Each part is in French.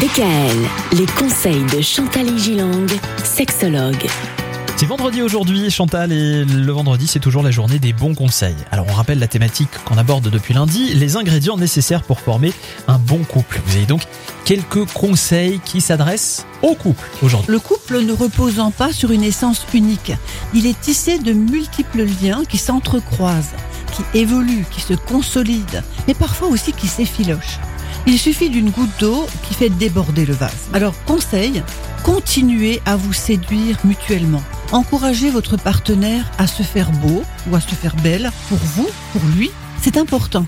DKL, les conseils de Chantal Gilang, sexologue. C'est vendredi aujourd'hui, Chantal, et le vendredi, c'est toujours la journée des bons conseils. Alors, on rappelle la thématique qu'on aborde depuis lundi, les ingrédients nécessaires pour former un bon couple. Vous avez donc quelques conseils qui s'adressent au couple aujourd'hui. Le couple ne reposant pas sur une essence unique, il est tissé de multiples liens qui s'entrecroisent, qui évoluent, qui se consolident, mais parfois aussi qui s'effilochent. Il suffit d'une goutte d'eau qui fait déborder le vase. Alors, conseil, continuez à vous séduire mutuellement. Encouragez votre partenaire à se faire beau ou à se faire belle pour vous, pour lui. C'est important.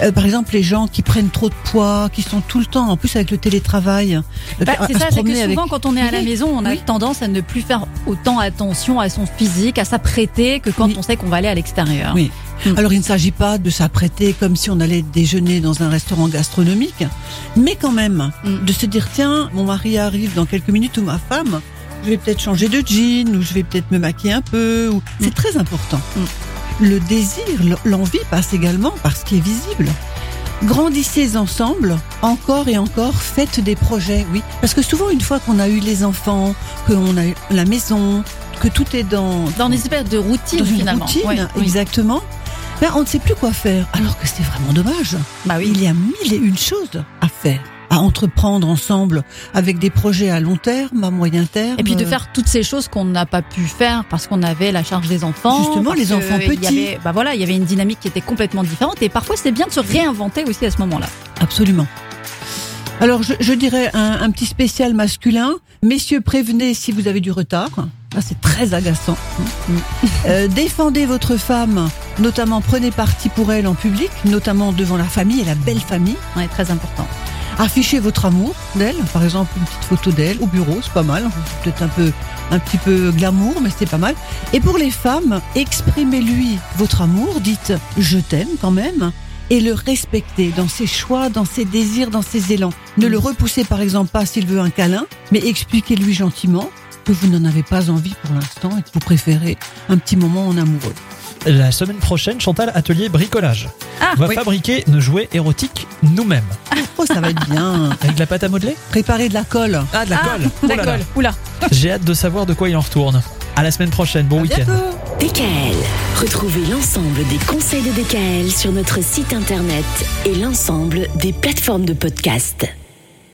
Euh, par exemple, les gens qui prennent trop de poids, qui sont tout le temps, en plus avec le télétravail. euh, Bah, c'est ça, c'est que souvent avec- quand on est à la maison, on a oui. tendance à ne plus faire autant attention à son physique, à s'apprêter que quand Oui. on sait qu'on va aller à l'extérieur. Oui. Mm. Alors il ne s'agit pas de s'apprêter comme si on allait déjeuner dans un restaurant gastronomique, mais quand même Mm. de se dire tiens, mon mari arrive dans quelques minutes ou ma femme, je vais peut-être changer de jean ou je vais peut-être me maquiller un peu. Ou... C'est très important. Le désir, l'envie passe également par ce qui est visible. Grandissez ensemble, encore et encore, faites des projets, oui. Parce que souvent, une fois qu'on a eu les enfants, qu'on a eu la maison, que tout est dans, Dans des espèces de routine dans une finalement. routine, Ouais, oui. exactement. Ben, on ne sait plus quoi faire, alors que c'est vraiment dommage. Bah oui. Il y a mille et une choses à faire, à entreprendre ensemble, avec des projets à long terme, à moyen terme. Et puis de faire toutes ces choses qu'on n'a pas pu faire parce qu'on avait la charge des enfants. Justement, les enfants y petits. avait- bah voilà, il y avait une dynamique qui était complètement différente et parfois c'est bien de se réinventer aussi à ce moment-là. Absolument. Alors, je, je dirais un, un petit spécial masculin. Messieurs, prévenez si vous avez du retard. Ça, c'est très agaçant. Euh, défendez votre femme, notamment prenez parti pour elle en public, notamment devant la famille et la belle famille. Ouais, très important. Affichez votre amour d'elle, par exemple une petite photo d'elle au bureau, c'est pas mal. Peut-être un peu, un petit peu glamour, mais c'est pas mal. Et pour les femmes, exprimez-lui votre amour, dites je t'aime quand même, et le respectez dans ses choix, dans ses désirs, dans ses élans. Ne le repoussez par exemple pas s'il veut un câlin, mais expliquez-lui gentiment que vous n'en avez pas envie pour l'instant et que vous préférez un petit moment en amoureux. La semaine prochaine, Chantal, atelier bricolage. Ah, on va oui. fabriquer nos jouets érotiques nous-mêmes. Oh, ça va être bien. Avec de la pâte à modeler Préparez de la colle. Ah, de la Ah, colle Oh là là. D'accord. Oula. J'ai hâte de savoir de quoi il en retourne. À la semaine prochaine, bon week-end. DKL, retrouvez l'ensemble des conseils de DKL sur notre site internet et l'ensemble des plateformes de podcast.